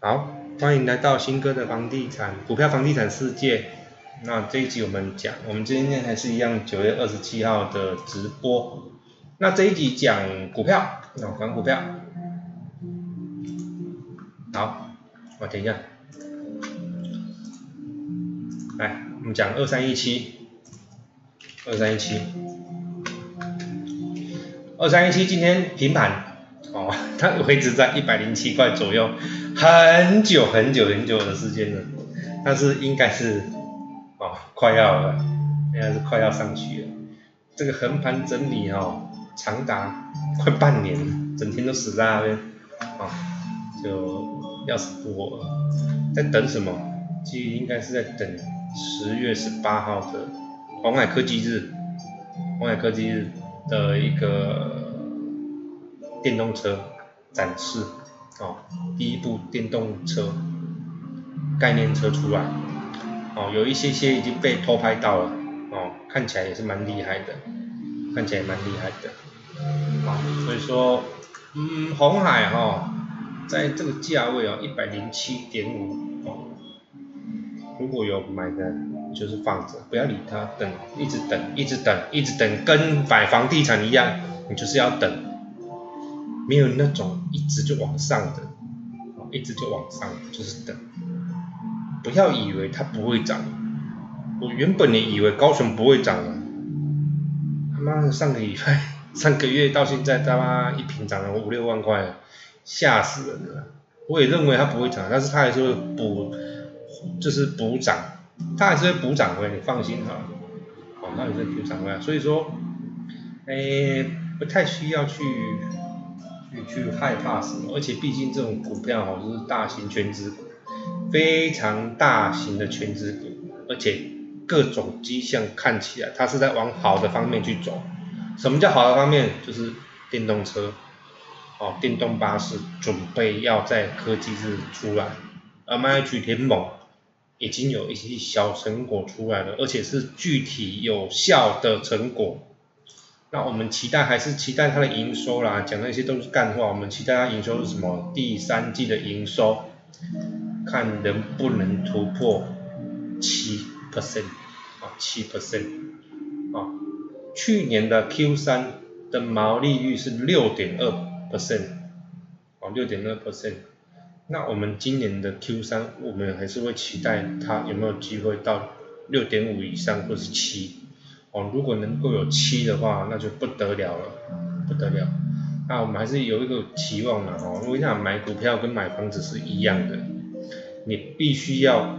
好，欢迎来到新哥的房地产股票房地产世界。那这一集我们讲，我们今天还是一样九月二十七号的直播。那这一集讲股票，那讲股票。好，我等一下。来，我们讲二三一七，二三一七，二三一七今天平盘。哦，它维持在一百零七块左右，很久很久很久的时间了，但是应该是哦快要了，应该是快要上去了。这个横盘整理哦，长达快半年，整天都死在那边，啊，就要死不活了。在等什么？其实应该是在等十月十八号的红海科技日，红海科技日的一个。电动车展示，哦，第一部电动车概念车出来，哦，有一些些已经被偷拍到了，哦，看起来也是蛮厉害的，看起来蛮厉害的，哦，所以说，嗯，红海哈，在这个价位哦，一百零七点五，哦，如果有买的，就是放着，不要理它，等，一直等，一直等，一直等，跟买房地产一样，你就是要等。没有那种一直就往上的，一直就往上，就是等。不要以为它不会涨，我原本也以为高雄不会涨了，他妈的上个礼拜、上个月到现在他妈一平涨了五六万块，吓死人了。我也认为它不会涨，但是它还是会补，就是补涨，它还是会补涨回来，你放心哈。好，那也是补涨回来，所以说，哎，不太需要去。去害怕什么？而且毕竟这种股票哈，就是大型全资股，非常大型的全资股，而且各种迹象看起来它是在往好的方面去走。什么叫好的方面？就是电动车，哦，电动巴士准备要在科技日出来，而 m 去联盟已经有一些小成果出来了，而且是具体有效的成果。那我们期待还是期待它的营收啦，讲那些都是干话。我们期待它营收是什么？第三季的营收，看能不能突破七 percent 啊，七 percent 啊。去年的 Q 三的毛利率是六点二 percent，啊，六点二 percent。那我们今年的 Q 三，我们还是会期待它有没有机会到六点五以上，或是七。哦，如果能够有七的话，那就不得了了，不得了。那我们还是有一个期望的哦。我想买股票跟买房子是一样的，你必须要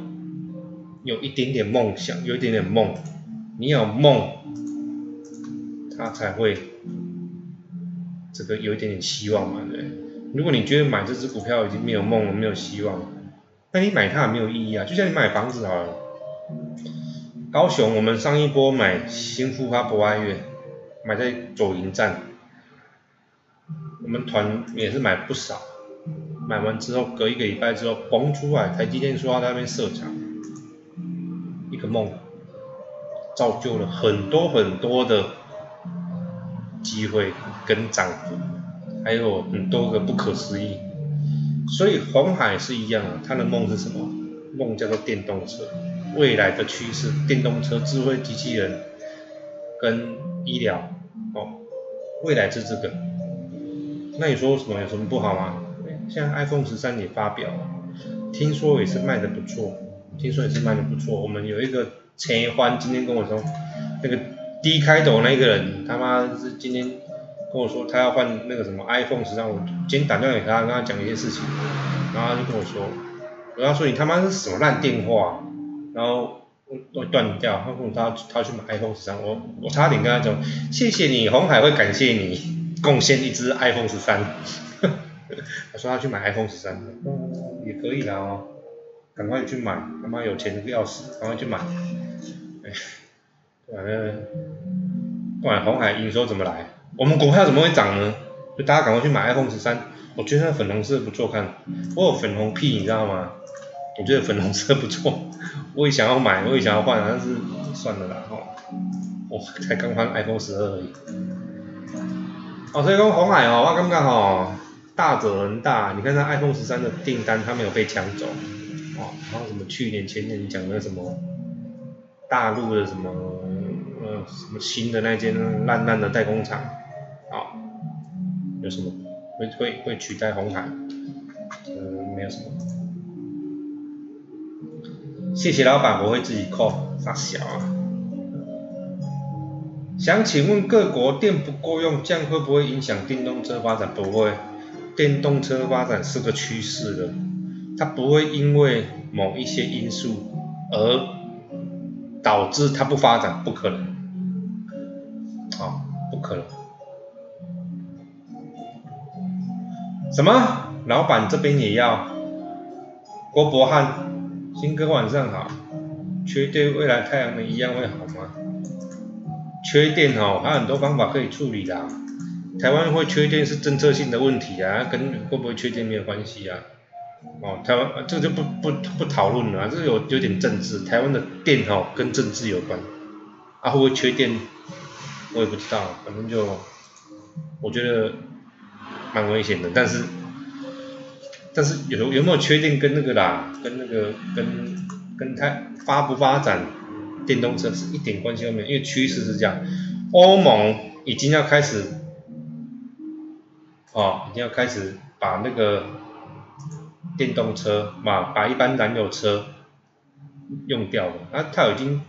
有一点点梦想，有一点点梦，你有梦，它才会这个有一点点希望嘛，对如果你觉得买这只股票已经没有梦了，没有希望，那你买它也没有意义啊。就像你买房子好了。高雄，我们上一波买新富发博爱月，买在左营站，我们团也是买不少，买完之后隔一个礼拜之后崩出来，台积电说要在那边设厂，一个梦，造就了很多很多的机会跟涨幅，还有很多个不可思议，所以红海是一样的，他的梦是什么？梦叫做电动车。未来的趋势，电动车、智慧机器人跟医疗，哦，未来是这个。那你说什么有什么不好吗？现在 iPhone 十三也发表了，听说也是卖的不错，听说也是卖的不错。我们有一个陈欢今天跟我说，那个 D 开头那个人他妈是今天跟我说他要换那个什么 iPhone 十三，我今天打电话给他，跟他讲一些事情，然后他就跟我说，我要说你他妈是什么烂电话？然后会断掉，他说他他去买 iPhone 十三，我我差点跟他讲，谢谢你，红海会感谢你贡献一只 iPhone 十三，他说他去买 iPhone 十三，也可以啦哦，赶快去买，他妈有钱的要死，赶快去买，哎，反正不管红海营收怎么来，我们股票怎么会涨呢？就大家赶快去买 iPhone 十三，我觉得粉红色不错看，我有粉红屁你知道吗？我觉得粉红色不错，我也想要买，我也想要换，但是算了啦哈，我才刚换 iPhone 十二而已。哦，所以讲红海哦，我感觉吼，大者恒大，你看它 iPhone 十三的订单，它没有被抢走，哦，然后什么去年前年讲的什么大陆的什么呃什么新的那间烂烂的代工厂，啊，有什么会会会取代红海？呃，没有什么。谢谢老板，我会自己扣，傻小啊。想请问各国电不够用，这样会不会影响电动车发展？不会，电动车发展是个趋势的，它不会因为某一些因素而导致它不发展，不可能，啊，不可能。什么？老板这边也要？郭博汉，新哥晚上好，缺电未来太阳能一样会好吗？缺电哦，还有很多方法可以处理的。台湾会缺电是政策性的问题啊，跟会不会缺电没有关系啊。哦，台湾这个就不不不讨论了，这有有点政治。台湾的电哦跟政治有关，啊会不会缺电，我也不知道，反正就我觉得蛮危险的。但是但是有有没有确定跟那个啦，跟那个跟跟它发不发展？电动车是一点关系都没有，因为趋势是这样，欧盟已经要开始，哦，已经要开始把那个电动车嘛，把一般燃油车用掉了，啊，它已经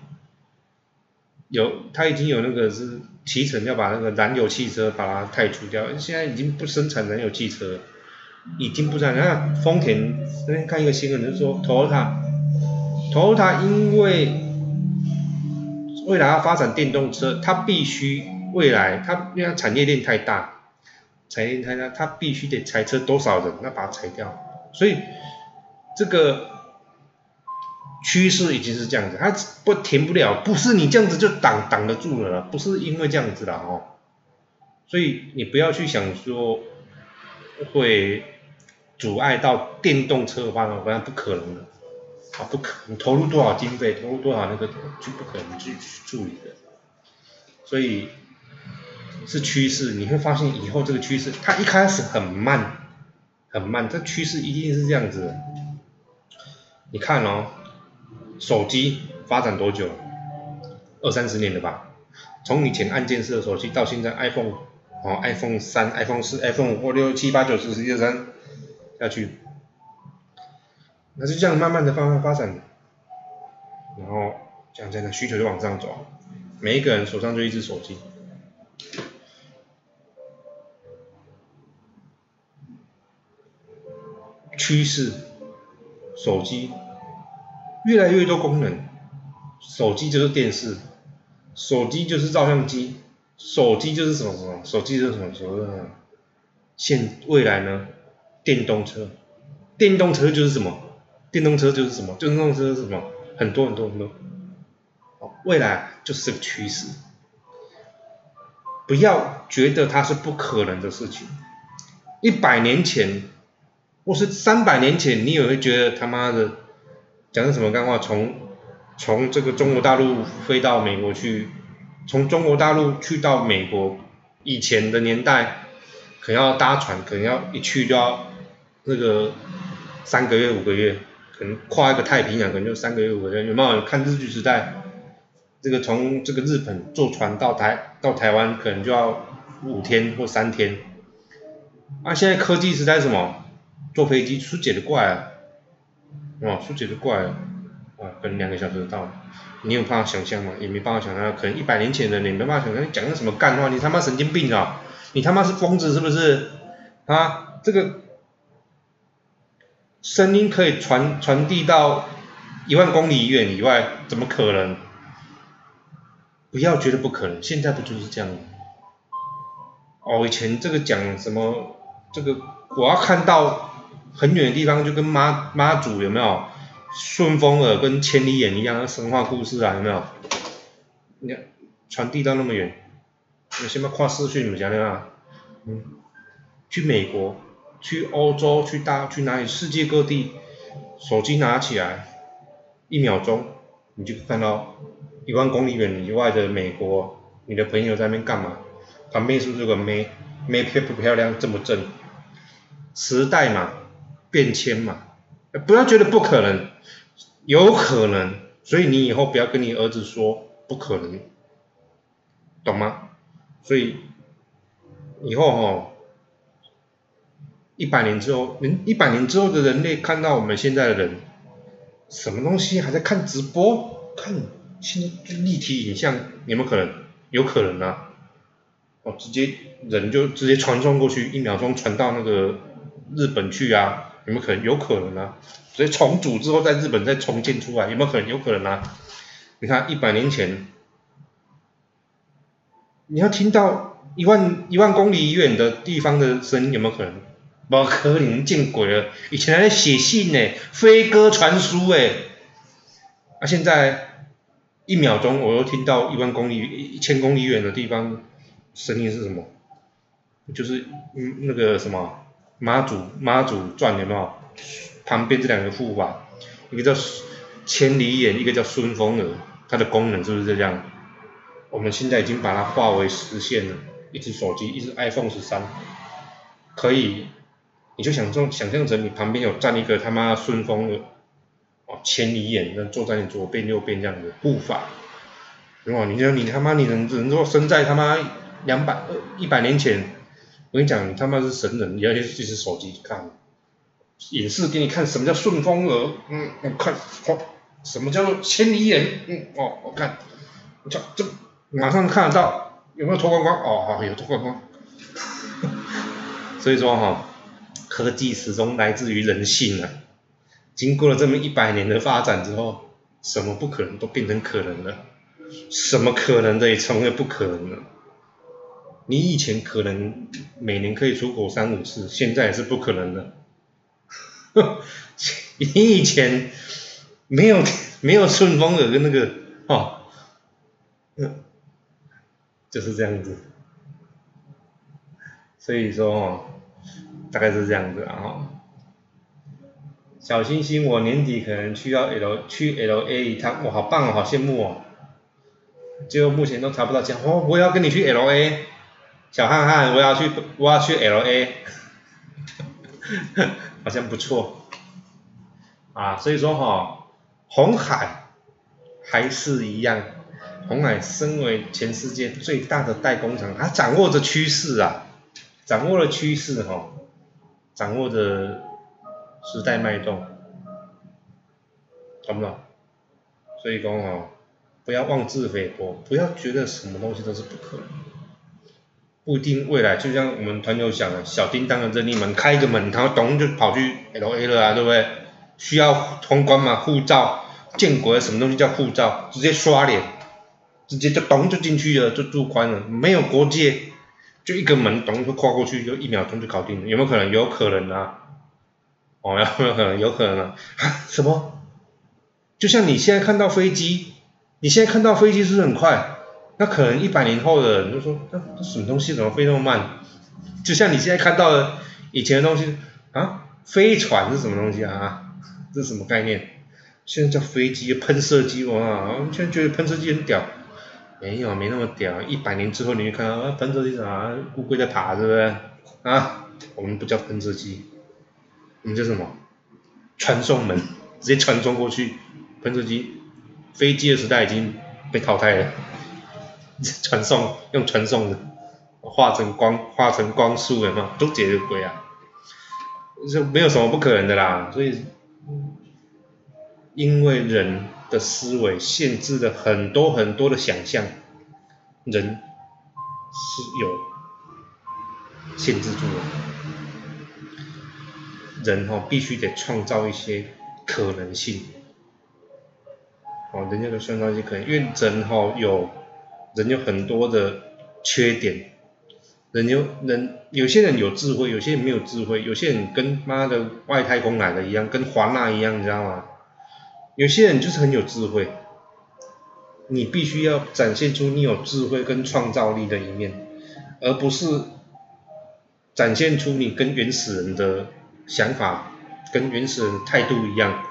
有，它已经有那个是提成要把那个燃油汽车把它汰除掉，现在已经不生产燃油汽车，已经不在。那丰田那天看一个新闻，就是说丰田，丰田因为未来要发展电动车，它必须未来它因为产业链太大，产业链太大，它必须得裁车多少人，那把它裁掉。所以这个趋势已经是这样子，它不停不了，不是你这样子就挡挡得住了，不是因为这样子的哦。所以你不要去想说会阻碍到电动车的发展，反正不可能的。啊，不可，你投入多少经费，投入多少那个，就不可能去处理的。所以是趋势，你会发现以后这个趋势，它一开始很慢，很慢，这趋势一定是这样子。你看哦，手机发展多久？二三十年了吧？从以前按键式的手机到现在 iPhone，哦，iPhone 三、iPhone 四、iPhone 五、六、七、八、九、十、十一、十二、三下去。那是这样慢慢的、慢慢发展，然后这样这样需求就往上走，每一个人手上就一只手机，趋势，手机越来越多功能，手机就是电视，手机就是照相机，手机就是什么什么，手机就是什么什么，现未来呢？电动车，电动车就是什么？电动车就是什么？电动车是什么？很多很多很多。哦，未来就是这个趋势。不要觉得它是不可能的事情。一百年前，或是三百年前，你也会觉得他妈的讲的什么干话？从从这个中国大陆飞到美国去，从中国大陆去到美国，以前的年代可能要搭船，可能要一去就要那个三个月五个月。可能跨一个太平洋，可能就三个月五个月。有没有看日剧时代？这个从这个日本坐船到台到台湾，可能就要五天或三天。啊，现在科技时代什么？坐飞机出解的怪啊！哦，出解的怪啊！啊，可能两个小时就到了。你有办法想象吗？也没办法想象。可能一百年前的你没办法想象，你讲的什么干话？你他妈神经病啊！你他妈是疯子是不是？啊，这个。声音可以传传递到一万公里远以外，怎么可能？不要觉得不可能，现在不就是这样吗？哦，以前这个讲什么？这个我要看到很远的地方，就跟妈妈祖有没有？顺风耳跟千里眼一样，神话故事啊，有没有？你看传递到那么远，有什么跨视讯？你们讲讲啊？嗯，去美国。去欧洲，去大，去哪里？世界各地，手机拿起来，一秒钟，你就看到一万公里远以外的美国，你的朋友在那边干嘛？旁边是不是有个妹？妹漂不漂亮？正不正？时代嘛，变迁嘛，不要觉得不可能，有可能，所以你以后不要跟你儿子说不可能，懂吗？所以以后哈，一百年之后，人一百年之后的人类看到我们现在的人，什么东西还在看直播，看现在立体影像，有没有可能？有可能啊。哦，直接人就直接传送过去，一秒钟传到那个日本去啊？有没有可能？有可能啊！所以重组之后在日本再重建出来，有没有可能？有可能啊！你看一百年前，你要听到一万一万公里远的地方的声音，有没有可能？不可能，见鬼了！以前还在写信呢，飞鸽传书哎，啊现在一秒钟我又听到一万公里、一千公里远的地方。声音是什么？就是嗯那个什么妈祖妈祖传有没有？旁边这两个护法，一个叫千里眼，一个叫顺风耳，它的功能是不是这样？我们现在已经把它化为实现了，一只手机，一只 iPhone 十三，可以，你就想象想象成你旁边有站一个他妈顺风耳，哦千里眼，那坐在你左边右边这样的护法，哇，你说你他妈你能能说生在他妈。两百呃一百年前，我跟你讲，你他妈是神人，你要去去手机看，演示给你看什么叫顺风耳，嗯，我看，好，什么叫做千里眼，嗯，哦，我看，这这马上看得到，有没有脱光光？哦，好，有脱光光。所以说哈，科技始终来自于人性啊。经过了这么一百年的发展之后，什么不可能都变成可能了，什么可能的也成为不可能了。你以前可能每年可以出国三五次，现在也是不可能的。你以前没有没有顺风耳跟那个哦，就是这样子。所以说哦，大概是这样子啊。小星星，我年底可能去要 L 去 L A 一趟，哇，好棒哦，好羡慕哦。就目前都查不到钱，哦，我要跟你去 L A。小汉汉，我要去，我要去 L A，好像不错，啊，所以说哈，红海还是一样，红海身为全世界最大的代工厂，它掌握着趋势啊，掌握了趋势哈，掌握着时代脉动，懂不懂？所以说哈，不要妄自菲薄，不要觉得什么东西都是不可能。不一定未来，就像我们团友讲的，小叮当的任意门，开一个门，他咚就跑去 L A 了啊，对不对？需要通关嘛，护照，建国什么东西叫护照？直接刷脸，直接就咚就进去了，就入关了，没有国界，就一个门咚就跨过去，就一秒钟就搞定了，有没有可能？有可能啊，哦，有没有可能？有可能啊？什么？就像你现在看到飞机，你现在看到飞机是不是很快？那可能一百年后的人就说，那这什么东西怎么飞那么慢？就像你现在看到的以前的东西啊，飞船是什么东西啊？这是什么概念？现在叫飞机、喷射机哇！现在觉得喷射机很屌，没有，没那么屌。一百年之后你会看到啊，喷射机啥？乌龟在爬，是不是？啊，我们不叫喷射机，我们叫什么？传送门，直接传送过去。喷射机、飞机的时代已经被淘汰了。传送用传送的，化成光化成光速的嘛，都解决鬼啊，就没有什么不可能的啦。所以，因为人的思维限制了很多很多的想象，人是有限制住的。人哈必须得创造一些可能性，哦，人家的创造一些可能，因为人哈有。人有很多的缺点，人有人有些人有智慧，有些人没有智慧，有些人跟妈的外太空来的一样，跟华纳一样，你知道吗？有些人就是很有智慧，你必须要展现出你有智慧跟创造力的一面，而不是展现出你跟原始人的想法跟原始人态度一样，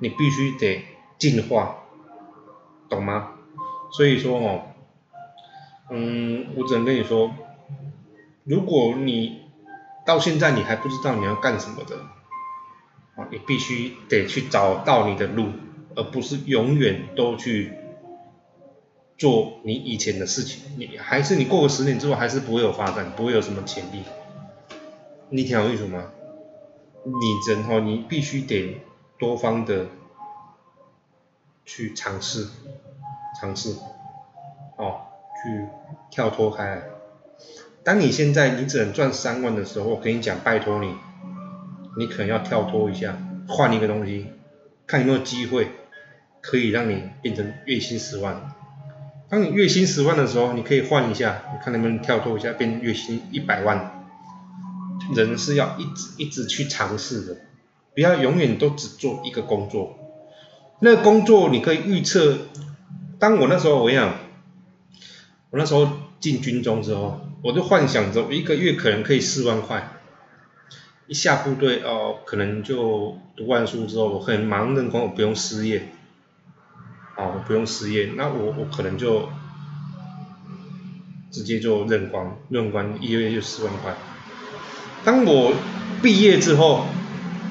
你必须得进化，懂吗？所以说哦。嗯，我只能跟你说，如果你到现在你还不知道你要干什么的，啊，你必须得去找到你的路，而不是永远都去做你以前的事情。你还是你过个十年之后还是不会有发展，不会有什么潜力。你听我意思吗？你人哈，你必须得多方的去尝试，尝试，哦，去跳脱开来。当你现在你只能赚三万的时候，我跟你讲，拜托你，你可能要跳脱一下，换一个东西，看有没有机会可以让你变成月薪十万。当你月薪十万的时候，你可以换一下，你看能不能跳脱一下，变月薪一百万。人是要一直一直去尝试的，不要永远都只做一个工作。那个工作你可以预测，当我那时候我讲，那时候进军中之后。我就幻想着一个月可能可以四万块，一下部队哦，可能就读完书之后，我很忙任工，我不用失业，哦，我不用失业，那我我可能就直接就任官，任官一个月就四万块。当我毕业之后，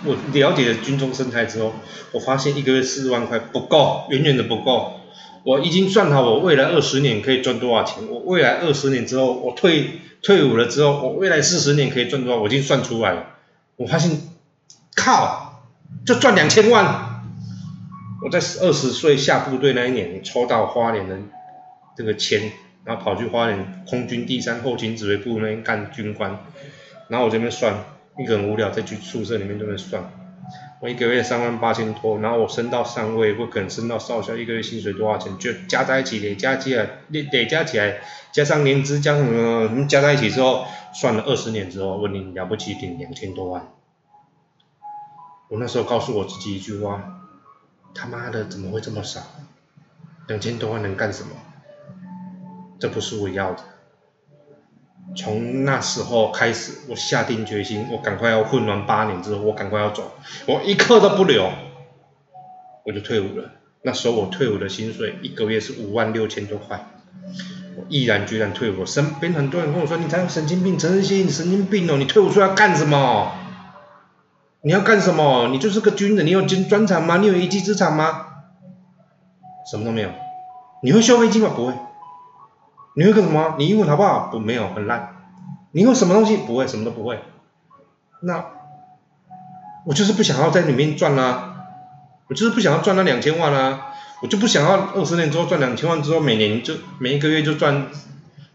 我了解了军中生态之后，我发现一个月四万块不够，远远的不够。我已经算好，我未来二十年可以赚多少钱。我未来二十年之后，我退退伍了之后，我未来四十年可以赚多少，我已经算出来了。我发现，靠，就赚两千万。我在二十岁下部队那一年，抽到花莲的这个签，然后跑去花莲空军第三后勤指挥部那边干军官，然后我这边算，一个人无聊在去宿舍里面这边算。我一个月三万八千多，然后我升到上尉，或可能升到少校，一个月薪水多少钱？就加在一起，累加起来，累累加起来，加上年资，加上什么，加在一起之后，算了二十年之后，问你了不起顶两千多万。我那时候告诉我自己一句话：他妈的怎么会这么少？两千多万能干什么？这不是我要的。从那时候开始，我下定决心，我赶快要混完八年之后，我赶快要走，我一刻都不留，我就退伍了。那时候我退伍的薪水一个月是五万六千多块，我毅然决然退伍。身边很多人跟我说：“你才有神经病，陈仁熙，你神经病哦！你退伍出来干什么？你要干什么？你就是个军人，你有军专长吗？你有一技之长吗？什么都没有。你会修飞机吗？不会。”你会干什么？你英文好不好？不，没有，很烂。你会什么东西？不会，什么都不会。那我就是不想要在里面赚啦，我就是不想要赚那两千万啦，我就不想要二十年之后赚两千万之后，每年就每一个月就赚，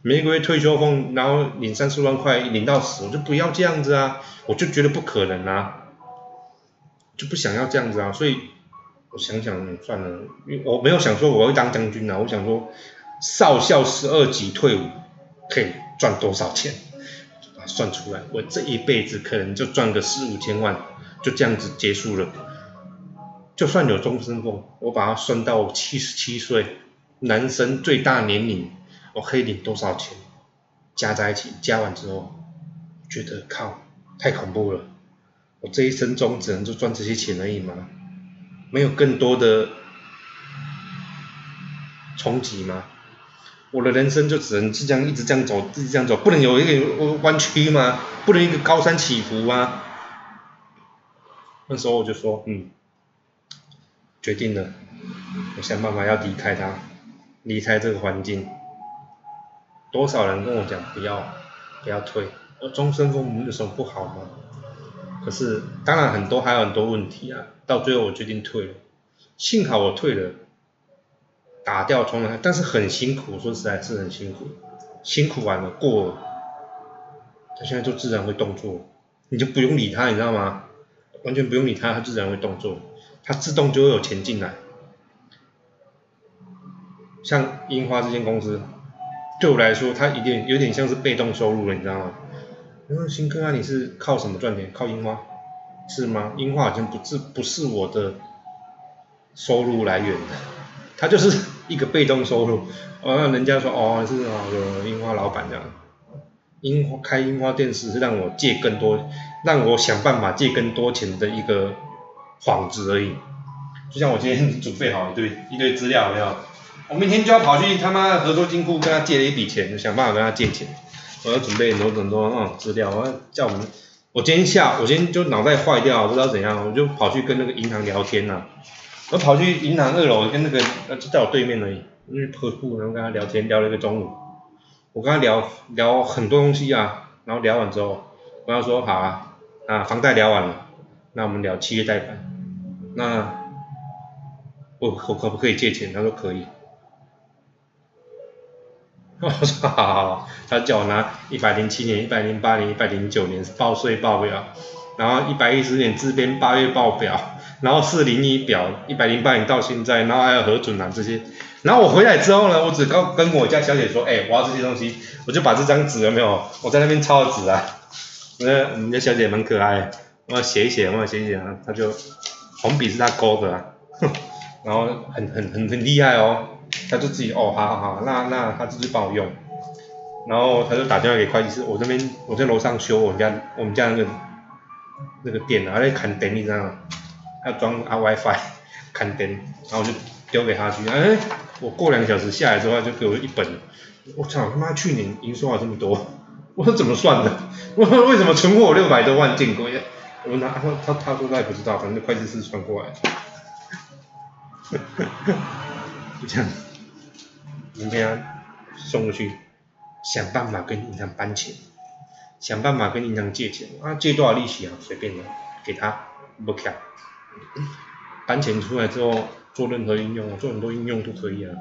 每一个月退休俸，然后领三四万块，领到死，我就不要这样子啊，我就觉得不可能啊，就不想要这样子啊，所以我想想算了，我没有想说我会当将军啊，我想说。少校十二级退伍可以赚多少钱？把它算出来，我这一辈子可能就赚个四五千万，就这样子结束了。就算有终身俸，我把它算到七十七岁，男生最大年龄，我可以领多少钱？加在一起，加完之后，觉得靠，太恐怖了。我这一生中只能就赚这些钱而已吗？没有更多的冲击吗？我的人生就只能是这样一直这样走，一直这样走，不能有一个弯曲吗？不能一个高山起伏吗？那时候我就说，嗯，决定了，我想办法要离开他，离开这个环境。多少人跟我讲不要，不要退，我终身父母有什么不好吗？可是当然很多还有很多问题啊，到最后我决定退了，幸好我退了。打掉重来，但是很辛苦，说实在是很辛苦，辛苦完了过了，他现在就自然会动作，你就不用理他，你知道吗？完全不用理他，他自然会动作，他自动就会有钱进来。像樱花这间公司，对我来说，它一点有点像是被动收入了，你知道吗？嗯，新哥啊，你是靠什么赚钱？靠樱花？是吗？樱花好像不是不是我的收入来源的。他就是一个被动收入，哦，人家说哦是啊，有樱花老板这样，樱花开樱花店是让我借更多，让我想办法借更多钱的一个幌子而已。就像我今天准备好一堆一堆资料，没有？我明天就要跑去他妈合作金库跟他借了一笔钱，想办法跟他借钱。我要准备很多很多那种资料，我要叫我们我今天下，我今天就脑袋坏掉，不知道怎样，我就跑去跟那个银行聊天呐。我跑去银行二楼跟那个呃，就在我对面而已，去客户，然后跟他聊天，聊了一个中午。我跟他聊聊很多东西啊，然后聊完之后，我跟他说好啊，啊房贷聊完了，那我们聊企业贷款，那我我可不可以借钱？他说可以。我说好好好，他叫我拿一百零七年、一百零八年、一百零九年报税报表，然后一百一十年自编八月报表，然后四零一表，一百零八年到现在，然后还有核准啊这些。然后我回来之后呢，我只告跟我家小姐说，哎，我要这些东西，我就把这张纸有没有？我在那边抄纸啊。那我们家小姐蛮可爱，我要写一写，我要写一写啊，她就红笔是她勾的啊，然后很很很很厉害哦。她就自己哦，好好好，那那她就去帮我用，然后她就打电话给会计师，我这边我在楼上修我们家我们家那个那个电啊，在砍电你知道吗？要装啊 WiFi 看电，然后我就丢给他去，哎，我过两个小时下来之后就给我一本，我操他妈去年营收啊这么多，我说怎么算的？我说为什么存货六百多万进鬼？我拿他他他说他也不知道，反正会计师传过来，就这样。明天送过去，想办法跟银行搬钱，想办法跟银行借钱啊，借多少利息啊？随便的，给他不卡。搬钱出来之后做任何应用，做很多应用都可以啊。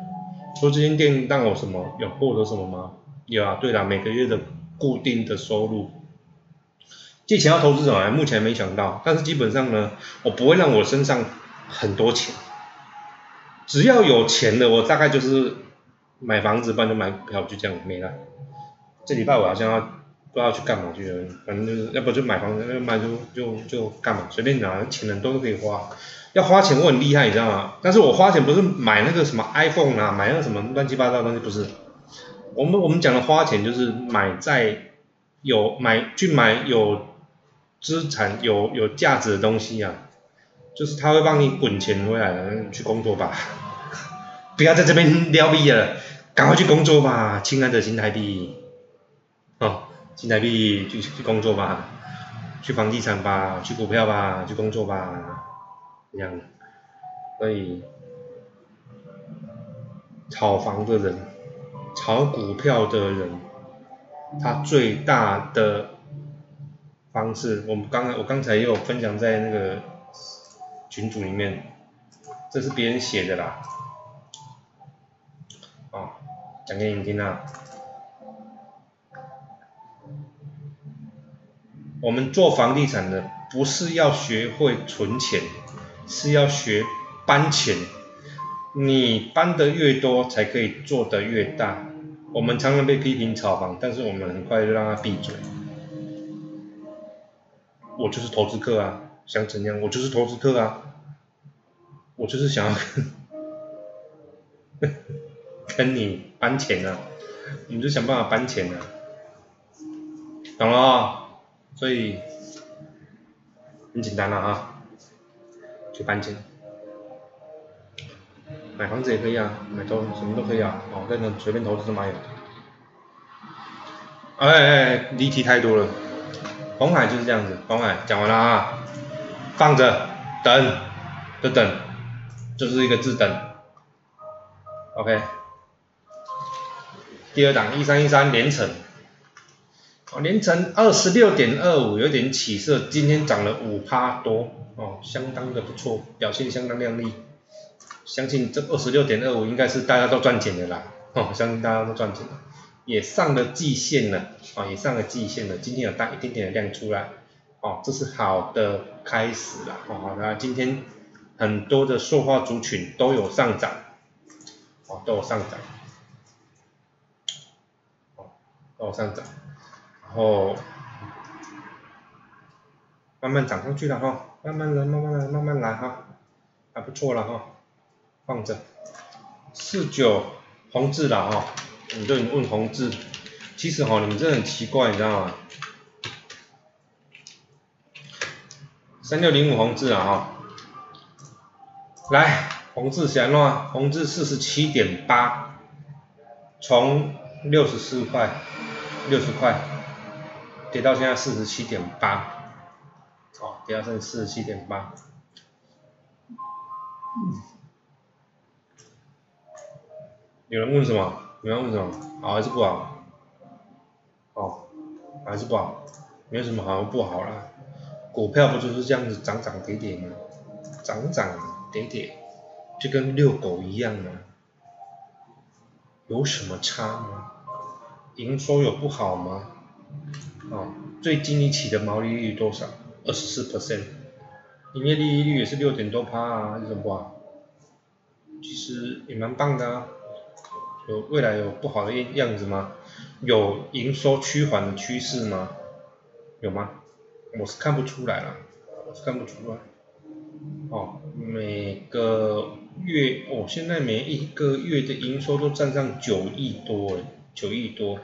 说这间店让我什么有获得什么吗？有啊，对了，每个月的固定的收入。借钱要投资什么？目前没想到，但是基本上呢，我不会让我身上很多钱，只要有钱的，我大概就是。买房子，不然就买股票，就这样没了。这礼拜我好像要不知道去干嘛去了，反正就是要不就买房子，要买就就就干嘛，随便拿，钱很多都可以花。要花钱我很厉害，你知道吗？但是我花钱不是买那个什么 iPhone 啊，买那个什么乱七八糟的东西，不是。我们我们讲的花钱就是买在有买去买有资产有有价值的东西啊，就是他会帮你滚钱回来的，去工作吧。不要在这边撩逼了。赶快去工作吧，亲爱的新台币，哦，新台币去去工作吧，去房地产吧，去股票吧，去工作吧，这样，所以炒房的人，炒股票的人，他最大的方式，我们刚刚我刚才也有分享在那个群组里面，这是别人写的啦。讲给你听啊！我们做房地产的不是要学会存钱，是要学搬钱。你搬的越多，才可以做得越大。我们常常被批评炒房，但是我们很快就让他闭嘴。我就是投资客啊，想怎样？我就是投资客啊，我就是想要。跟你搬钱啊，我们就想办法搬钱啊，懂了啊？所以很简单了啊，去搬迁，买房子也可以啊，买都什么都可以啊，哦，那随便投资都蛮有。哎哎，离题太多了，红海就是这样子，红海讲完了啊，放着等，就等，就是一个字等，OK。第二档一三一三连成，哦，凌晨二十六点二五，有点起色，今天涨了五趴多，哦，相当的不错，表现相当亮丽，相信这二十六点二五应该是大家都赚钱的啦，哦，相信大家都赚钱了，也上了季线了，啊，也上了季线了，今天有大一点点的量出来，哦，这是好的开始了，哦，那今天很多的塑化族群都有上涨，哦，都有上涨。哦，都有上涨，然后慢慢涨上去了哈，慢慢来，慢慢来，慢慢来哈，还不错了哈，放着，四九红字了哈，你都问红字，其实哈你们真的很奇怪，你知道吗？三六零五红字啊哈，来红字想乱，红字四十七点八，从六十四块。六十块，跌到现在四十七点八，跌到剩四十七点八。有人问什么？有人问什么？好还是不好？好，还是不好？没有什么好不好啦。股票不就是这样子涨涨跌跌吗？涨涨跌跌，就跟遛狗一样吗？有什么差吗？营收有不好吗？哦，最近一期的毛利率多少？二十四 percent，营业利率也是六点多趴啊，有什么不好？其实也蛮棒的啊。有未来有不好的样子吗？有营收趋缓的趋势吗？有吗？我是看不出来了，我是看不出来。哦，每个月哦，现在每一个月的营收都占上九亿多诶，九亿多。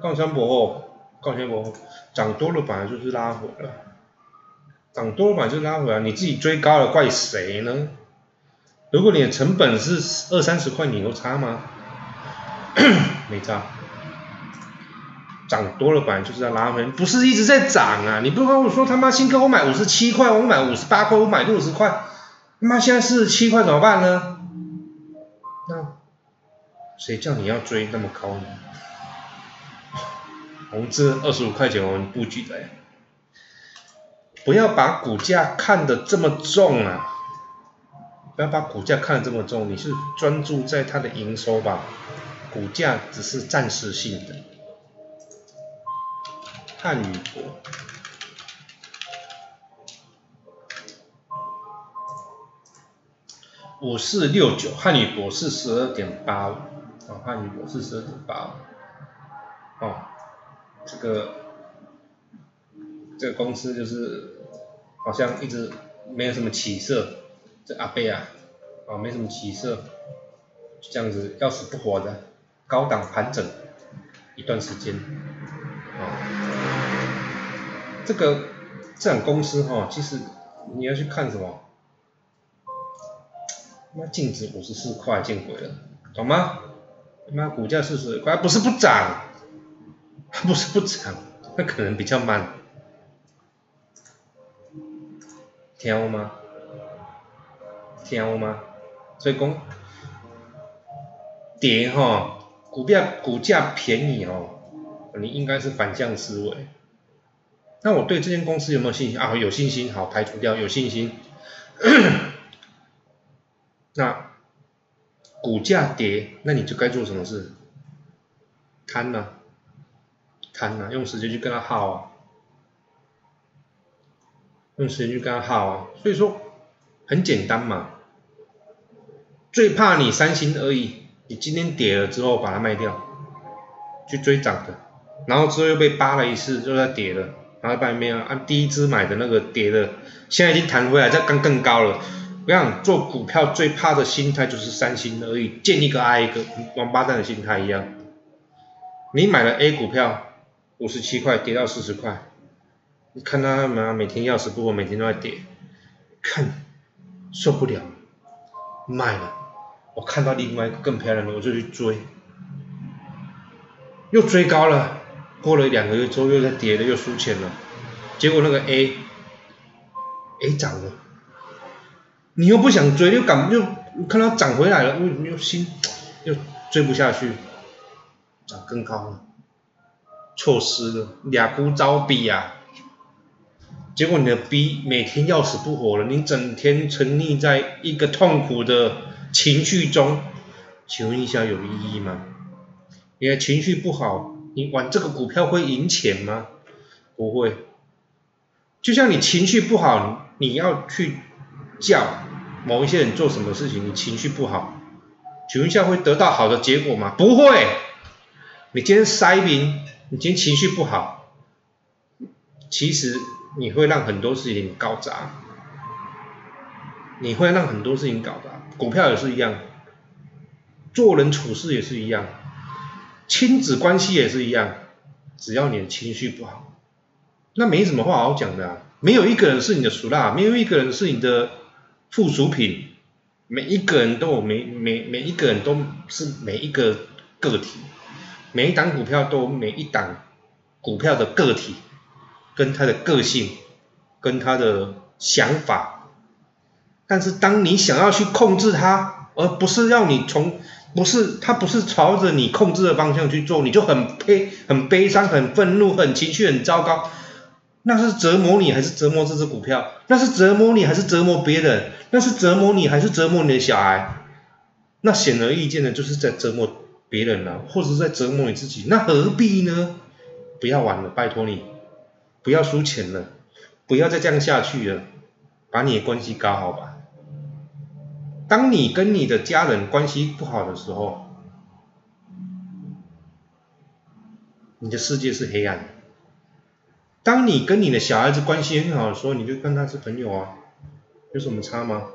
杠三博哦，高天博涨多了本来就是拉回了，涨多了本来就是拉回来，你自己追高了怪谁呢？如果你的成本是二三十块，你有差吗？没差，涨多了本来就是要拉回，不是一直在涨啊！你不跟我说他妈新科我买五十七块，我买五十八块，我买六十块，他妈现在四十七块怎么办呢？那谁叫你要追那么高呢？红字二十五块钱我们布局的，不要把股价看得这么重啊！不要把股价看得这么重，你是专注在它的营收吧。股价只是暂时性的。汉语博五四六九，汉语博是十二点八五，啊，汉语博是十二点八五，哦，这个这个公司就是好像一直没有什么起色，这阿贝啊，啊，没什么起色，就这样子要死不活的。高档盘整一段时间，啊，这个这种公司哈，其实你要去看什么？那净值五十四块，见鬼了，懂吗？他妈股价四十块，不是不涨，不是不涨，那可能比较慢，挑吗？挑吗？所以讲跌哈。股票股价便宜哦，你应该是反向思维。那我对这间公司有没有信心啊？有信心，好排除掉有信心。那股价跌，那你就该做什么事？贪呐，贪呐，用时间去跟他耗啊，用时间去跟他耗啊。所以说很简单嘛，最怕你三心二意。你今天跌了之后把它卖掉，去追涨的，然后之后又被扒了一次，又在跌了，然后半面按第一只买的那个跌的，现在已经弹回来，再更更高了。我想做股票最怕的心态就是三心二意，见一个爱一个，王八蛋的心态一样。你买了 A 股票五十七块跌到四十块，你看它妈每天要死不活，每天都在跌，看受不了，卖了。我看到另外一个更漂亮的，我就去追，又追高了，过了两个月之后又在跌了，又输钱了。结果那个 A，A 涨了，你又不想追，又赶又看到涨回来了，又又心又追不下去，涨更高了，错失了，俩股招比呀。结果你的逼每天要死不活了，你整天沉溺在一个痛苦的。情绪中，请问一下有意义吗？你的情绪不好，你玩这个股票会赢钱吗？不会。就像你情绪不好，你要去叫某一些人做什么事情，你情绪不好，请问一下会得到好的结果吗？不会。你今天塞宾，你今天情绪不好，其实你会让很多事情搞砸，你会让很多事情搞砸。股票也是一样，做人处事也是一样，亲子关系也是一样，只要你的情绪不好，那没什么话好讲的，没有一个人是你的属蜡，没有一个人是你的附属品，每一个人都有每每每一个人都是每一个个体，每一档股票都每一档股票的个体，跟他的个性，跟他的想法，但是当你想要去控制它，而不是要你从，不是它不是朝着你控制的方向去做，你就很悲很悲伤、很愤怒、很情绪很糟糕，那是折磨你还是折磨这只股票？那是折磨你还是折磨别人？那是折磨你还是折磨你的小孩？那显而易见的就是在折磨别人了，或者是在折磨你自己，那何必呢？不要玩了，拜托你，不要输钱了，不要再这样下去了，把你的关系搞好吧。当你跟你的家人关系不好的时候，你的世界是黑暗的。当你跟你的小孩子关系很好的时候，你就跟他是朋友啊，有什么差吗？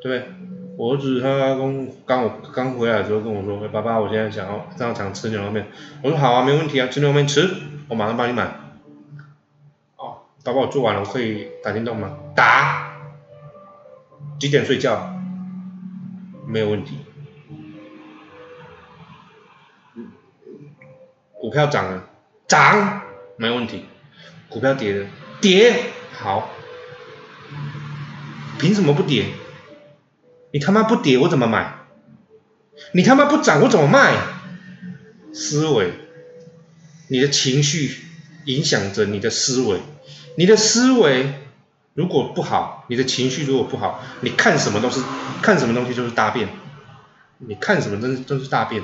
对不对？我儿子他刚刚刚回来的时候跟我说，爸爸，我现在想要这样想吃牛肉面。我说好啊，没问题啊，吃牛肉面吃，我马上帮你买。哦，爸爸我做完了，我可以打电动吗？打。几点睡觉？没有问题。股票涨了，涨，没问题。股票跌了，跌，好。凭什么不跌？你他妈不跌我怎么买？你他妈不涨我怎么卖？思维，你的情绪影响着你的思维，你的思维如果不好，你的情绪如果不好，你看什么都是看什么东西就是大便，你看什么都都是大便，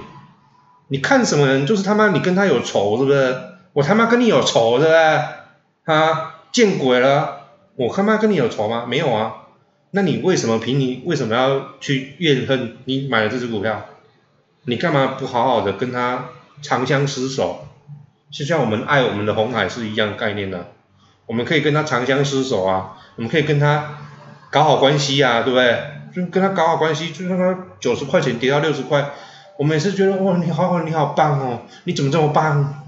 你看什么人就是他妈你跟他有仇是不是？我他妈跟你有仇是不是？啊，见鬼了！我他妈跟你有仇吗？没有啊。那你为什么凭你为什么要去怨恨你买了这只股票？你干嘛不好好的跟他长相厮守？就像我们爱我们的红海是一样概念的，我们可以跟他长相厮守啊，我们可以跟他搞好关系啊，对不对？就跟他搞好关系，就让他九十块钱跌到六十块，我们也是觉得哇，你好好，你好棒哦，你怎么这么棒？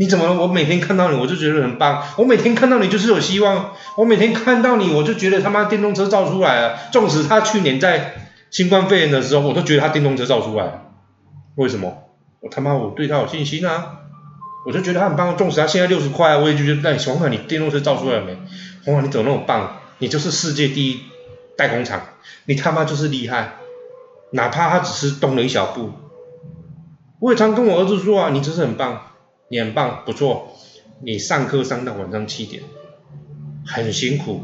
你怎么？我每天看到你，我就觉得很棒。我每天看到你就是有希望。我每天看到你，我就觉得他妈电动车造出来了。纵使他去年在新冠肺炎的时候，我都觉得他电动车造出来了。为什么？我他妈我对他有信心啊！我就觉得他很棒。纵使他现在六十块，我也就觉得，那红海你电动车造出来了没？红海你怎么那么棒？你就是世界第一代工厂，你他妈就是厉害。哪怕他只是动了一小步，我也常跟我儿子说啊，你真是很棒。你很棒，不错。你上课上到晚上七点，很辛苦，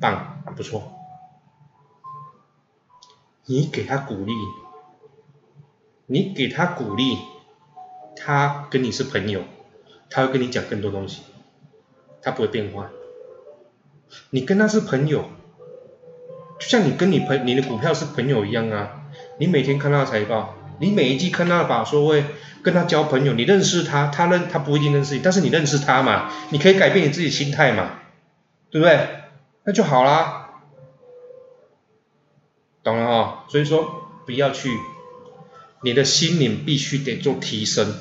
棒，不错。你给他鼓励，你给他鼓励，他跟你是朋友，他会跟你讲更多东西，他不会变坏。你跟他是朋友，就像你跟你朋你的股票是朋友一样啊。你每天看他的财报。你每一季看到的法说会，跟他交朋友，你认识他，他认他不一定认识你，但是你认识他嘛，你可以改变你自己心态嘛，对不对？那就好啦，懂了哈？所以说不要去，你的心灵必须得做提升，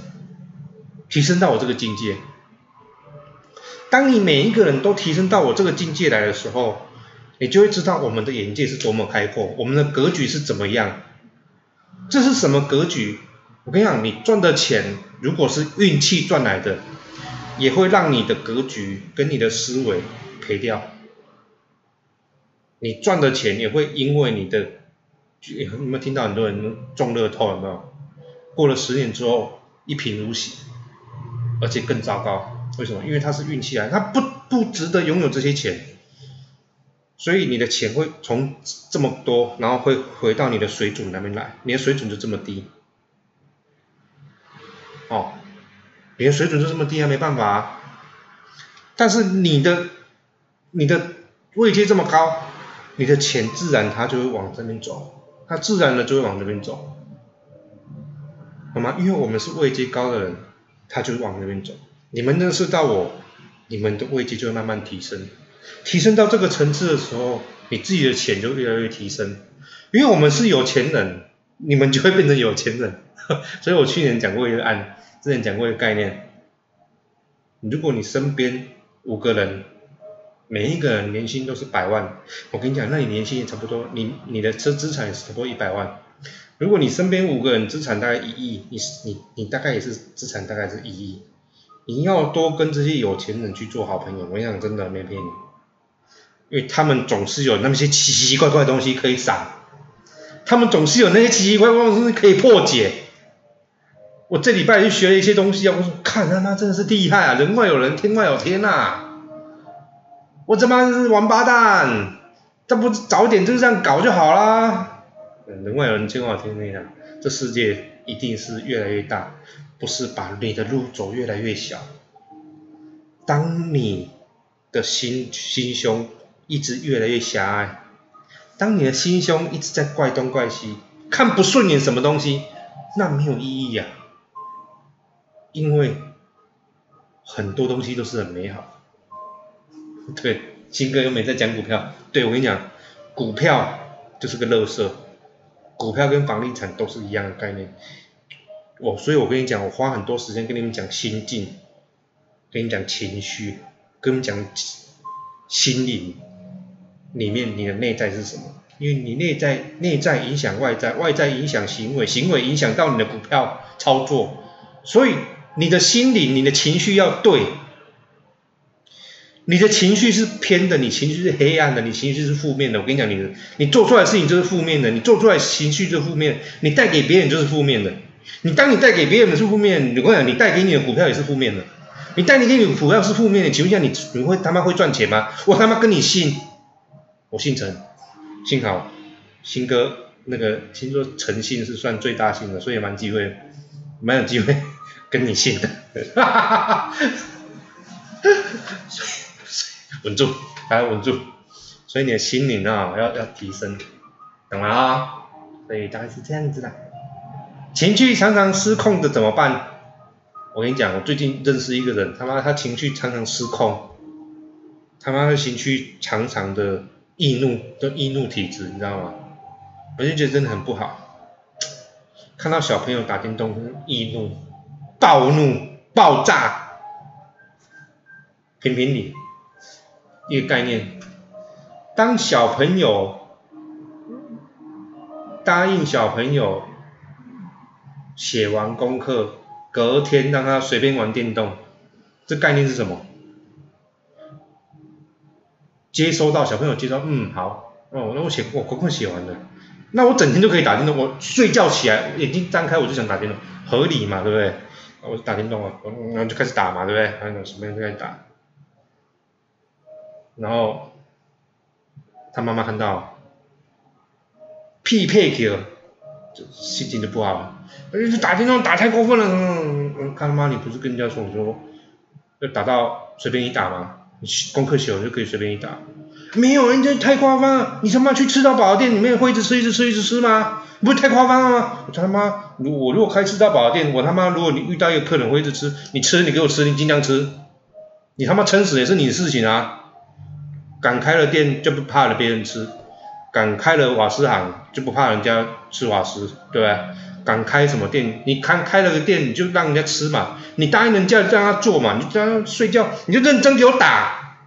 提升到我这个境界。当你每一个人都提升到我这个境界来的时候，你就会知道我们的眼界是多么开阔，我们的格局是怎么样。这是什么格局？我跟你讲，你赚的钱如果是运气赚来的，也会让你的格局跟你的思维赔掉。你赚的钱也会因为你的，有没有听到很多人中乐透？有没有？过了十年之后一贫如洗，而且更糟糕。为什么？因为他是运气来，他不不值得拥有这些钱。所以你的钱会从这么多，然后会回到你的水准那边来，你的水准就这么低，哦，你的水准就这么低啊，没办法。啊但是你的你的位阶这么高，你的钱自然它就会往这边走，它自然的就会往这边走，好吗？因为我们是位阶高的人，它就往那边走。你们认识到我，你们的位阶就会慢慢提升。提升到这个层次的时候，你自己的钱就越来越提升，因为我们是有钱人，你们就会变成有钱人。所以我去年讲过一个案，之前讲过一个概念，如果你身边五个人，每一个人年薪都是百万，我跟你讲，那你年薪也差不多，你你的资资产也是差不多一百万。如果你身边五个人资产大概一亿，你你你大概也是资产大概是一亿。你要多跟这些有钱人去做好朋友，我跟你讲真的没骗你，因为他们总是有那些奇奇怪怪的东西可以闪，他们总是有那些奇奇怪怪的东西可以破解。我这礼拜去学了一些东西啊，我说看他妈真的是厉害啊，人外有人，天外有天呐！我这妈是王八蛋，这不早点就这样搞就好啦。人外有人，天外有天那样，这世界一定是越来越大，不是把你的路走越来越小。当你的心心胸一直越来越狭隘，当你的心胸一直在怪东怪西，看不顺眼什么东西，那没有意义呀。因为很多东西都是很美好，对，新哥又没在讲股票，对我跟你讲，股票就是个乐色，股票跟房地产都是一样的概念，我所以我跟你讲，我花很多时间跟你们讲心境，跟你讲情绪，跟你们讲心灵。里面你的内在是什么，因为你内在内在影响外在，外在影响行为，行为影响到你的股票操作，所以。你的心理、你的情绪要对，你的情绪是偏的，你情绪是黑暗的，你情绪是负面的。我跟你讲，你的你做出来事情就是负面的，你做出来情绪就是负面，你带给别人就是负面的。你当你带给别人的是负面，我跟你讲，你带给你的股票也是负面的。你带你给你的股票是负面的，请问一下，你你会他妈会赚钱吗？我他妈跟你信，我姓陈，幸好新哥那个听说诚信是算最大姓的，所以蛮机会，蛮有机会。跟你姓的，哈哈哈哈稳住，来稳住，所以你的心灵啊要要提升，懂了啊？所以大概是这样子的，情绪常常失控的怎么办？我跟你讲，我最近认识一个人，他妈他情绪常常失控，他妈的情绪常常的易怒，都易怒体质，你知道吗？我就觉得真的很不好，看到小朋友打电动易怒。暴怒、爆炸，评评理，一个概念。当小朋友答应小朋友写完功课，隔天让他随便玩电动，这概念是什么？接收到小朋友接收，嗯，好，哦，那我写我功课写完了，那我整天就可以打电动，我睡觉起来眼睛张开我就想打电动，合理嘛，对不对？我就打电动啊，然后就开始打嘛，对不对？然后什么样就开始打，然后他妈妈看到，屁配去了，就心情就不好了。哎，打电动打太过分了，嗯，看他妈你不是跟人家说说，要打到随便你打吗？功课写完就可以随便一打。没有，人家太夸张，你他妈去吃到饱店里面会一直吃一直吃一直吃吗？不是太夸张了吗？我他妈，如我如果开吃到饱店，我他妈如果你遇到一个客人会一直吃，你吃你给我吃，你尽量吃，你他妈撑死也是你的事情啊。敢开了店就不怕了别人吃，敢开了瓦斯行就不怕人家吃瓦斯，对不对？敢开什么店？你开开了个店你就让人家吃嘛，你答应人家让他做嘛，你叫他睡觉你就认真给我打。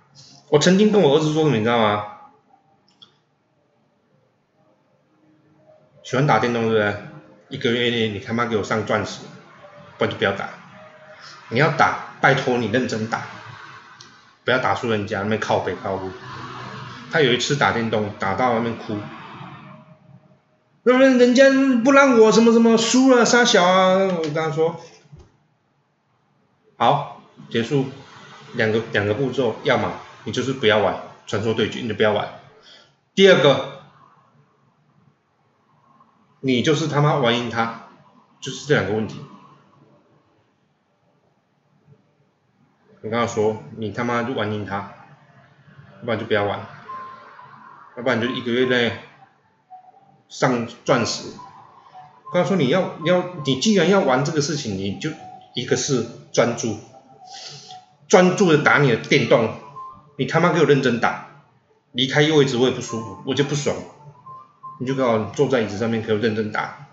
我曾经跟我儿子说，你知道吗？喜欢打电动是不是？一个月内你他妈给我上钻石，不然就不要打。你要打，拜托你认真打，不要打输人家那边靠北靠路。他有一次打电动打到那边哭，那人人家不让我什么什么输了杀小啊！我跟他说，好，结束，两个两个步骤，要么你就是不要玩传说对决，你就不要玩。第二个。你就是他妈玩赢他，就是这两个问题。我跟他说，你他妈就玩赢他，要不然就不要玩，要不然就一个月内上钻石。他说你要你要你既然要玩这个事情，你就一个是专注，专注的打你的电动，你他妈给我认真打，离开位置我也不舒服，我就不爽。你就刚好坐在椅子上面，给我认真打，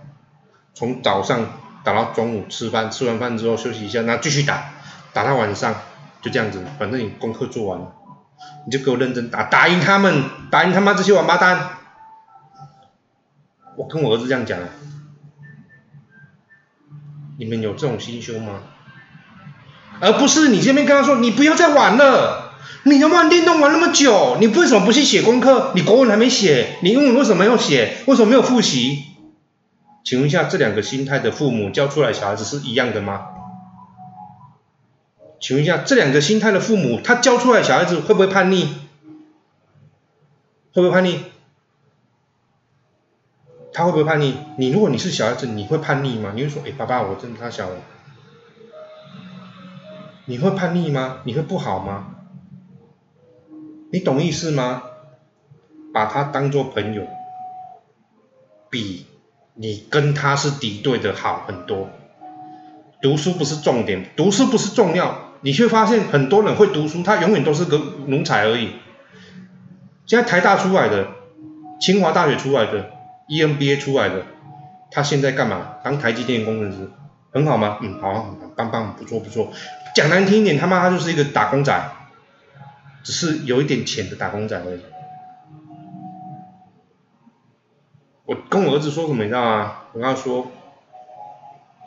从早上打到中午吃饭，吃完饭之后休息一下，然后继续打，打到晚上，就这样子，反正你功课做完了，你就给我认真打，打赢他们，打赢他妈这些王八蛋。我跟我儿子这样讲，你们有这种心胸吗？而不是你这边跟他说你不要再玩了，你要玩电动玩那么久，你为什么不去写功课？你国文还没写，你英文为什么要写？为什么没有复习？请问一下，这两个心态的父母教出来小孩子是一样的吗？请问一下，这两个心态的父母，他教出来小孩子会不会叛逆？会不会叛逆？他会不会叛逆？你如果你是小孩子，你会叛逆吗？你会说，哎，爸爸，我真的太小了。你会叛逆吗？你会不好吗？你懂意思吗？把他当做朋友，比你跟他是敌对的好很多。读书不是重点，读书不是重要，你却发现很多人会读书，他永远都是个奴才而已。现在台大出来的，清华大学出来的，EMBA 出来的，他现在干嘛？当台积电工程师，很好吗？嗯，好，棒棒，不错不错。讲难听一点，他妈他就是一个打工仔，只是有一点钱的打工仔而已。我跟我儿子说什么你知道吗？我跟他说，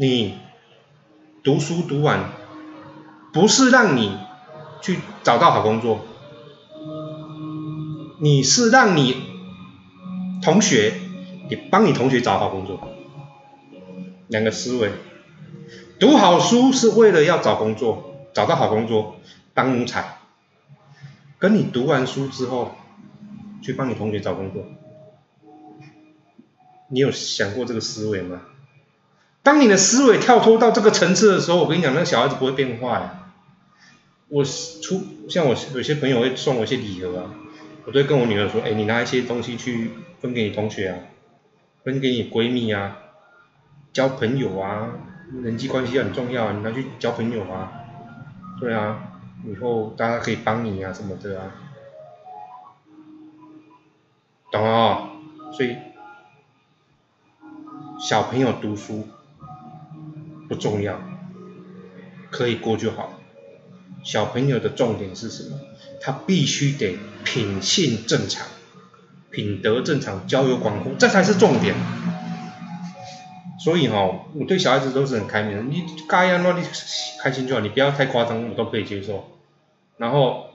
你。读书读完，不是让你去找到好工作，你是让你同学也帮你同学找好工作，两个思维。读好书是为了要找工作，找到好工作当奴才，跟你读完书之后去帮你同学找工作，你有想过这个思维吗？当你的思维跳脱到这个层次的时候，我跟你讲，那个小孩子不会变坏。我出像我有些朋友会送我一些礼盒啊，我都会跟我女儿说，哎，你拿一些东西去分给你同学啊，分给你闺蜜啊，交朋友啊，人际关系很重要，你拿去交朋友啊，对啊，以后大家可以帮你啊什么的啊，懂啊？所以小朋友读书。不重要，可以过就好。小朋友的重点是什么？他必须得品性正常，品德正常，交友广阔，这才是重点。所以哈，我对小孩子都是很开明的，你该让你开心就好，你不要太夸张，我都可以接受。然后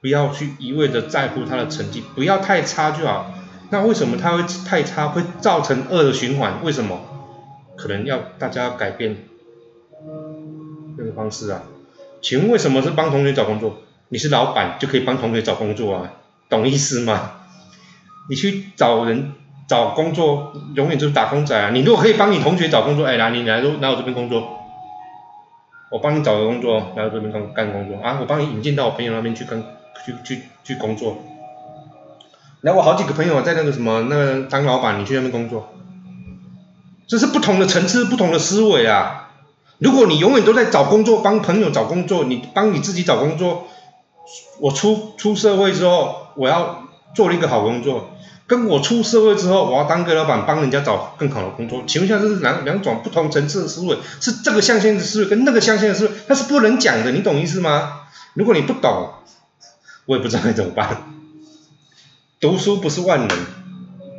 不要去一味的在乎他的成绩，不要太差就好。那为什么他会太差，会造成恶的循环？为什么？可能要大家改变这个方式啊？请问为什么是帮同学找工作？你是老板就可以帮同学找工作啊？懂意思吗？你去找人找工作，永远就是打工仔啊！你如果可以帮你同学找工作，哎，来你来来我这边工作，我帮你找个工作，来我这边干工作啊！我帮你引荐到我朋友那边去跟去去去工作。来，我好几个朋友在那个什么那个当老板，你去那边工作。这是不同的层次，不同的思维啊！如果你永远都在找工作，帮朋友找工作，你帮你自己找工作，我出出社会之后，我要做了一个好工作，跟我出社会之后，我要当个老板，帮人家找更好的工作，请问一下，这是两两种不同层次的思维，是这个象限的思维跟那个象限的思维，那是不能讲的，你懂意思吗？如果你不懂，我也不知道该怎么办。读书不是万能，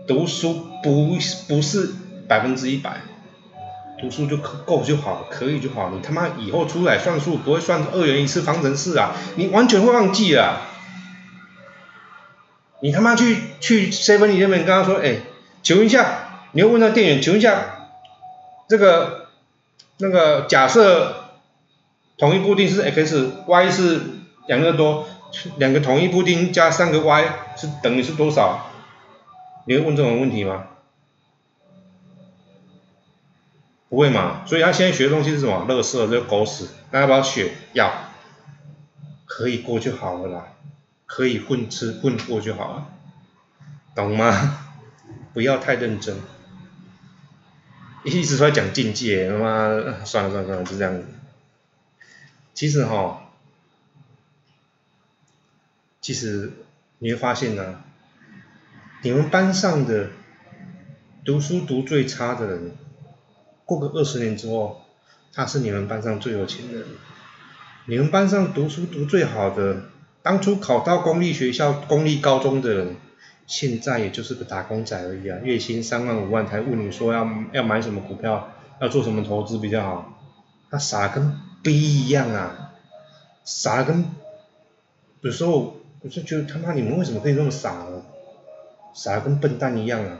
读书不不是。百分之一百，读书就够就好，可以就好。你他妈以后出来算数不会算二元一次方程式啊，你完全会忘记啊。你他妈去去 seven 里面跟他说，哎，请问一下，你要问那店员，请问一下，这个那个假设统一布丁是 x，y 是两个多，两个统一布丁加三个 y 是等于是多少？你会问这种问题吗？不会嘛？所以他现在学的东西是什么？乐色，这狗屎！那要不要学？要，可以过就好了啦，可以混吃混过就好了，懂吗？不要太认真，一直在讲境界，他妈算了算了算了，就这样子。其实哈，其实你会发现呢，你们班上的读书读最差的人。过个二十年之后，他是你们班上最有钱的人。你们班上读书读最好的，当初考到公立学校、公立高中的人，现在也就是个打工仔而已啊！月薪三万五万，才问你说要要买什么股票，要做什么投资比较好？他傻跟逼一样啊，傻跟有时候我就觉得他妈你们为什么可以这么傻呢？傻跟笨蛋一样啊！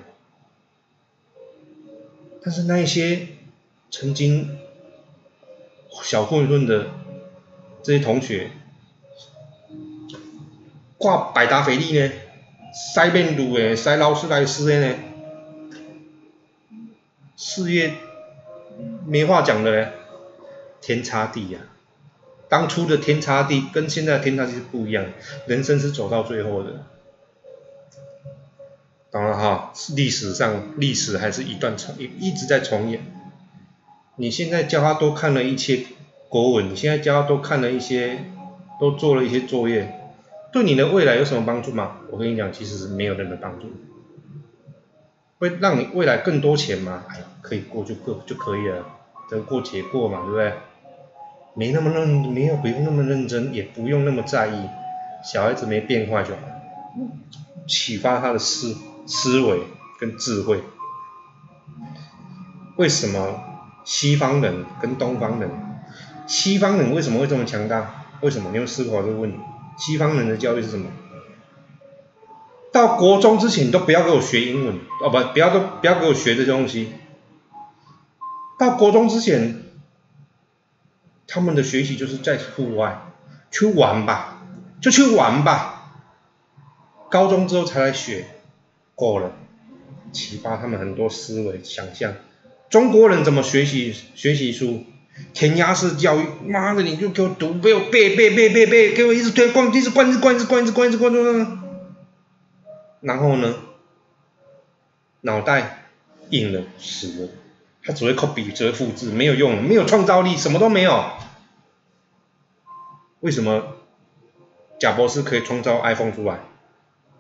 但是那一些曾经小混混的这些同学，挂百达翡丽呢，塞面乳诶，塞劳斯莱斯的呢，事业没话讲的嘞，天差地呀！当初的天差地跟现在的天差地是不一样，人生是走到最后的。当然哈，历史上历史还是一段重一一直在重演。你现在教他多看了一些国文，你现在教他多看了一些，都做了一些作业，对你的未来有什么帮助吗？我跟你讲，其实是没有任何帮助。会让你未来更多钱吗？哎呀，可以过就过就可以了，得过且过嘛，对不对？没那么认，没有不用那么认真，也不用那么在意，小孩子没变坏就好，启发他的思。思维跟智慧，为什么西方人跟东方人，西方人为什么会这么强大？为什么？你有思考这个问题。西方人的教育是什么？到国中之前都不要给我学英文，哦不，不要都不要给我学这些东西。到国中之前，他们的学习就是在户外去玩吧，就去玩吧。高中之后才来学。够了，启发他们很多思维想象。中国人怎么学习学习书？填鸭式教育，妈的你就给我读，给我背背背背背，给我一直推灌，一直灌，一直灌，一直灌，一直灌，一直灌，然后呢，脑袋硬了死了，他只会靠笔只会复制，没有用，没有创造力，什么都没有。为什么贾博士可以创造 iPhone 出来，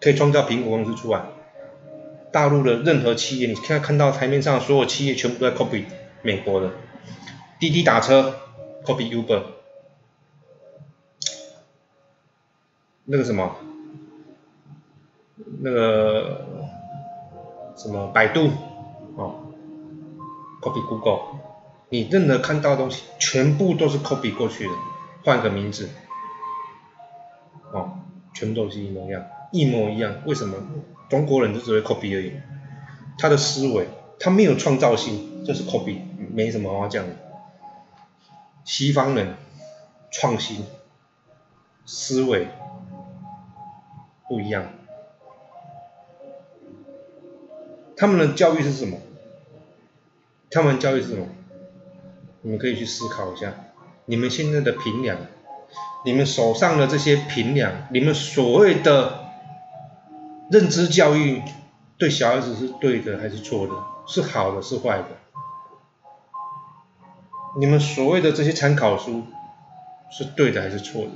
可以创造苹果公司出来？大陆的任何企业，你现在看到台面上所有企业全部都在 copy 美国的，滴滴打车 copy Uber，那个什么，那个什么？百度哦，copy Google，你任何看到的东西全部都是 copy 过去的，换个名字，哦，全部都是一模一样，一模一样，为什么？中国人就只会 copy 而已，他的思维他没有创造性，就是 copy，没什么话讲的。西方人创新思维不一样，他们的教育是什么？他们教育是什么？你们可以去思考一下，你们现在的平量，你们手上的这些平量，你们所谓的。认知教育对小孩子是对的还是错的？是好的是坏的？你们所谓的这些参考书是对的还是错的？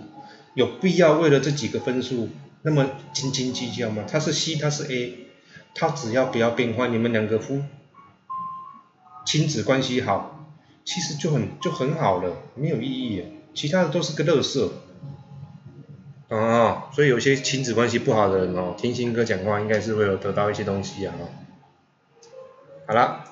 有必要为了这几个分数那么斤斤计较吗？他是 C，他是 A，他只要不要变坏，你们两个夫亲子关系好，其实就很就很好了，没有意义，其他的都是个乐色。哦，所以有些亲子关系不好的人哦，听新哥讲话应该是会有得到一些东西啊。好了。